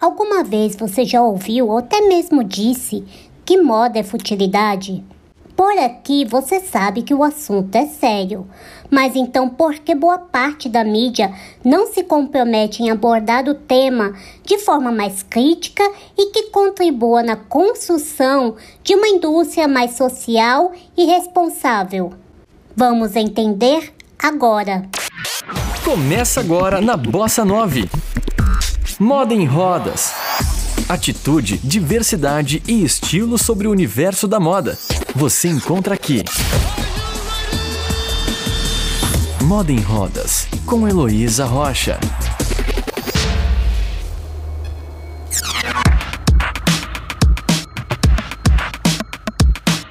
Alguma vez você já ouviu ou até mesmo disse que moda é futilidade? Por aqui você sabe que o assunto é sério, mas então por que boa parte da mídia não se compromete em abordar o tema de forma mais crítica e que contribua na construção de uma indústria mais social e responsável? Vamos entender agora. Começa agora na Bossa 9. Moda em rodas. Atitude, diversidade e estilo sobre o universo da moda. Você encontra aqui. Moda em Rodas, com Heloísa Rocha.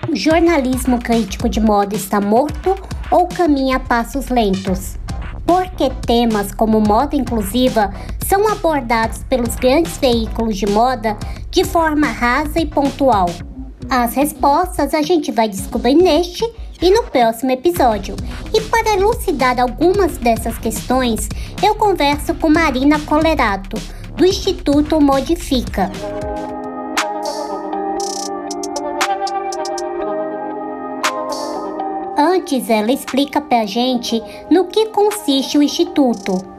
O jornalismo crítico de moda está morto ou caminha a passos lentos? Porque temas como moda inclusiva são abordados pelos grandes veículos de moda de forma rasa e pontual. As respostas a gente vai descobrir neste e no próximo episódio. E para elucidar algumas dessas questões, eu converso com Marina Colerato, do Instituto Modifica. Antes, ela explica para a gente no que consiste o Instituto.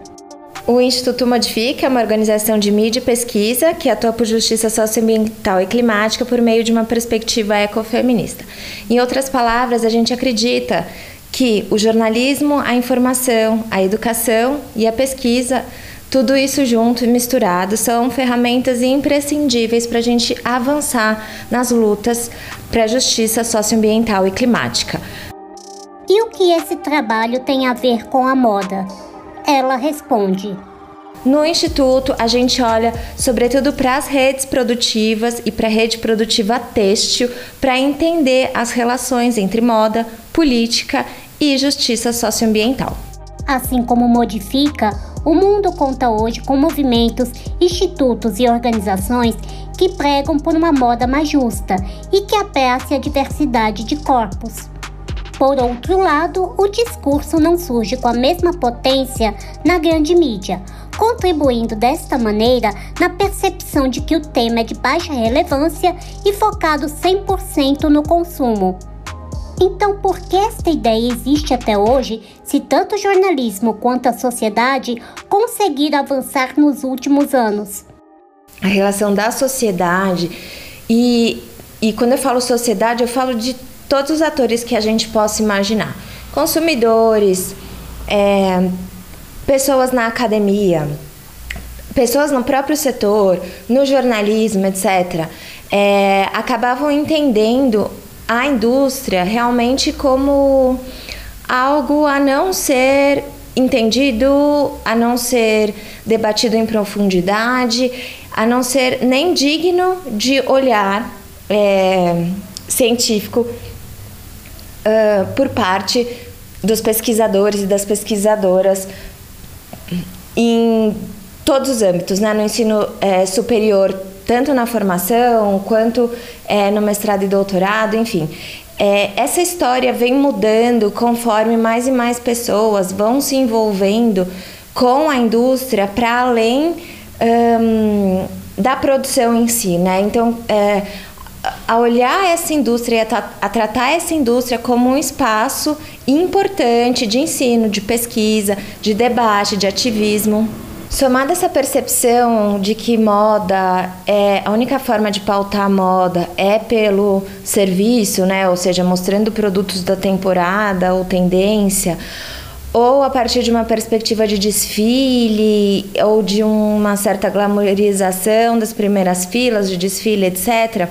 O Instituto Modifica é uma organização de mídia e pesquisa que atua por justiça socioambiental e climática por meio de uma perspectiva ecofeminista. Em outras palavras, a gente acredita que o jornalismo, a informação, a educação e a pesquisa, tudo isso junto e misturado, são ferramentas imprescindíveis para a gente avançar nas lutas para a justiça socioambiental e climática. E o que esse trabalho tem a ver com a moda? Ela responde: no Instituto, a gente olha sobretudo para as redes produtivas e para a rede produtiva têxtil para entender as relações entre moda, política e justiça socioambiental. Assim como modifica, o mundo conta hoje com movimentos, institutos e organizações que pregam por uma moda mais justa e que abrace a diversidade de corpos. Por outro lado, o discurso não surge com a mesma potência na grande mídia, contribuindo desta maneira na percepção de que o tema é de baixa relevância e focado 100% no consumo. Então, por que esta ideia existe até hoje, se tanto o jornalismo quanto a sociedade conseguiram avançar nos últimos anos? A relação da sociedade e, e quando eu falo sociedade, eu falo de todos os atores que a gente possa imaginar: consumidores, é, pessoas na academia, pessoas no próprio setor, no jornalismo, etc., é, acabavam entendendo a indústria realmente como algo a não ser entendido, a não ser debatido em profundidade, a não ser nem digno de olhar é, científico por parte dos pesquisadores e das pesquisadoras em todos os âmbitos, né? no ensino é, superior, tanto na formação quanto é, no mestrado e doutorado, enfim. É, essa história vem mudando conforme mais e mais pessoas vão se envolvendo com a indústria para além um, da produção em si, né? Então, a olhar essa indústria, a tratar essa indústria como um espaço importante de ensino, de pesquisa, de debate, de ativismo. Somada essa percepção de que moda é a única forma de pautar a moda é pelo serviço, né? Ou seja, mostrando produtos da temporada ou tendência, ou a partir de uma perspectiva de desfile ou de uma certa glamorização das primeiras filas de desfile, etc.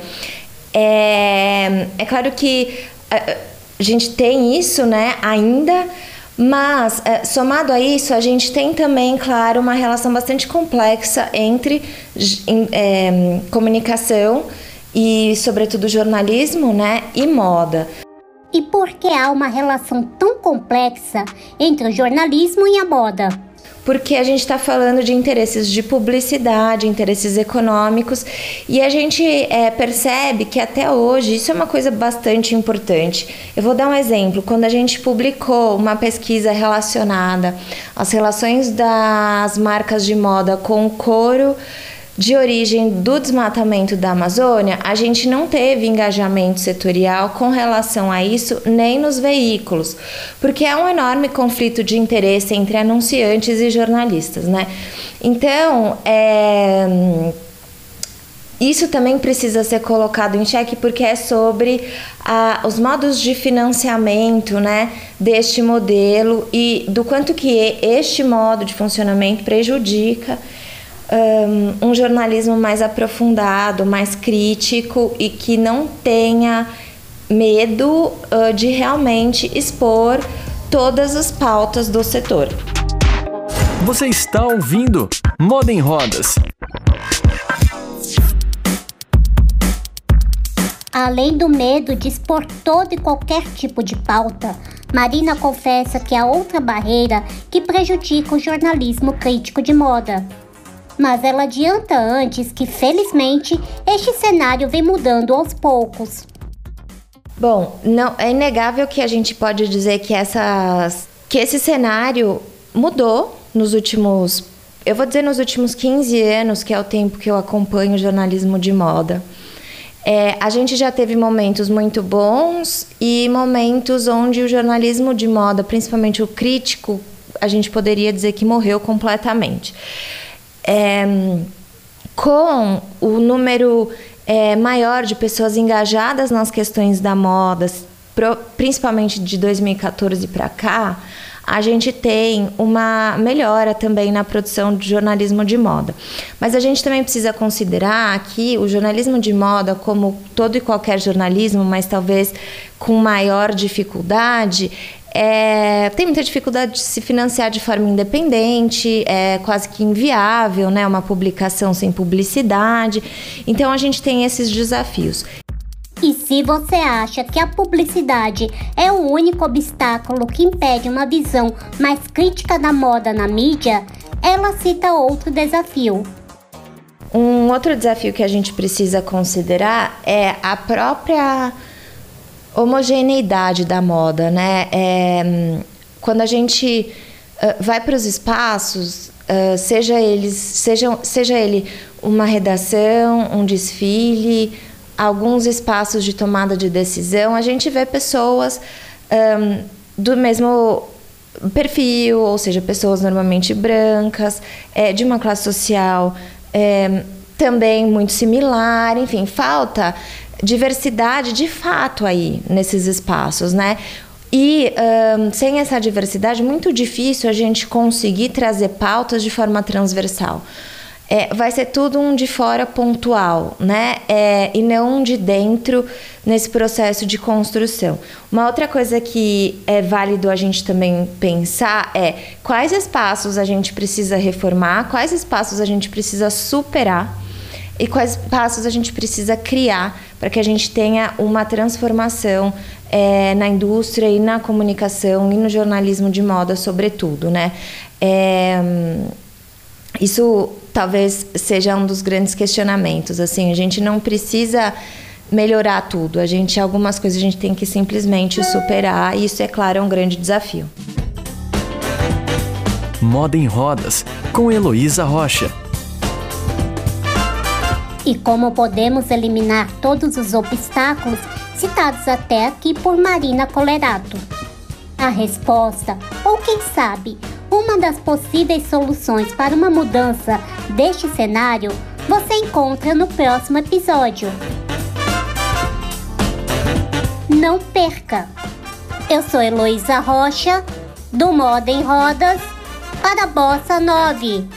É, é claro que a, a gente tem isso, né, ainda, mas é, somado a isso, a gente tem também, claro, uma relação bastante complexa entre é, comunicação e, sobretudo, jornalismo, né, e moda. E por que há uma relação tão complexa entre o jornalismo e a moda? Porque a gente está falando de interesses de publicidade, interesses econômicos, e a gente é, percebe que até hoje isso é uma coisa bastante importante. Eu vou dar um exemplo. Quando a gente publicou uma pesquisa relacionada às relações das marcas de moda com o couro de origem do desmatamento da Amazônia, a gente não teve engajamento setorial com relação a isso nem nos veículos, porque é um enorme conflito de interesse entre anunciantes e jornalistas, né? Então, é isso também precisa ser colocado em xeque porque é sobre ah, os modos de financiamento né, deste modelo e do quanto que este modo de funcionamento prejudica um, um jornalismo mais aprofundado, mais crítico e que não tenha medo uh, de realmente expor todas as pautas do setor. Você está ouvindo Moda em Rodas Além do medo de expor todo e qualquer tipo de pauta, Marina confessa que há outra barreira que prejudica o jornalismo crítico de moda. Mas ela adianta antes que, felizmente, este cenário vem mudando aos poucos. Bom, não é inegável que a gente pode dizer que essas que esse cenário mudou nos últimos, eu vou dizer nos últimos 15 anos, que é o tempo que eu acompanho o jornalismo de moda. É, a gente já teve momentos muito bons e momentos onde o jornalismo de moda, principalmente o crítico, a gente poderia dizer que morreu completamente. É, com o número é, maior de pessoas engajadas nas questões da moda, principalmente de 2014 para cá, a gente tem uma melhora também na produção de jornalismo de moda. Mas a gente também precisa considerar que o jornalismo de moda, como todo e qualquer jornalismo, mas talvez com maior dificuldade, é, tem muita dificuldade de se financiar de forma independente, é quase que inviável, né? Uma publicação sem publicidade. Então a gente tem esses desafios. E se você acha que a publicidade é o único obstáculo que impede uma visão mais crítica da moda na mídia, ela cita outro desafio. Um outro desafio que a gente precisa considerar é a própria homogeneidade da moda, né? É, quando a gente uh, vai para os espaços, uh, seja eles, seja, seja ele uma redação, um desfile, alguns espaços de tomada de decisão, a gente vê pessoas um, do mesmo perfil, ou seja, pessoas normalmente brancas, é, de uma classe social é, também muito similar, enfim, falta diversidade de fato aí nesses espaços, né? E um, sem essa diversidade, muito difícil a gente conseguir trazer pautas de forma transversal é, vai ser tudo um de fora pontual, né? É, e não um de dentro nesse processo de construção. Uma outra coisa que é válido a gente também pensar é quais espaços a gente precisa reformar, quais espaços a gente precisa superar e quais passos a gente precisa criar para que a gente tenha uma transformação é, na indústria e na comunicação e no jornalismo de moda, sobretudo, né? É, isso talvez seja um dos grandes questionamentos. Assim, a gente não precisa melhorar tudo. A gente algumas coisas a gente tem que simplesmente superar. E isso é claro é um grande desafio. Moda em Rodas com Heloísa Rocha. E como podemos eliminar todos os obstáculos citados até aqui por Marina Colerato? A resposta, ou quem sabe, uma das possíveis soluções para uma mudança deste cenário você encontra no próximo episódio. Não perca! Eu sou Heloísa Rocha, do Moda em Rodas, para a Bossa 9.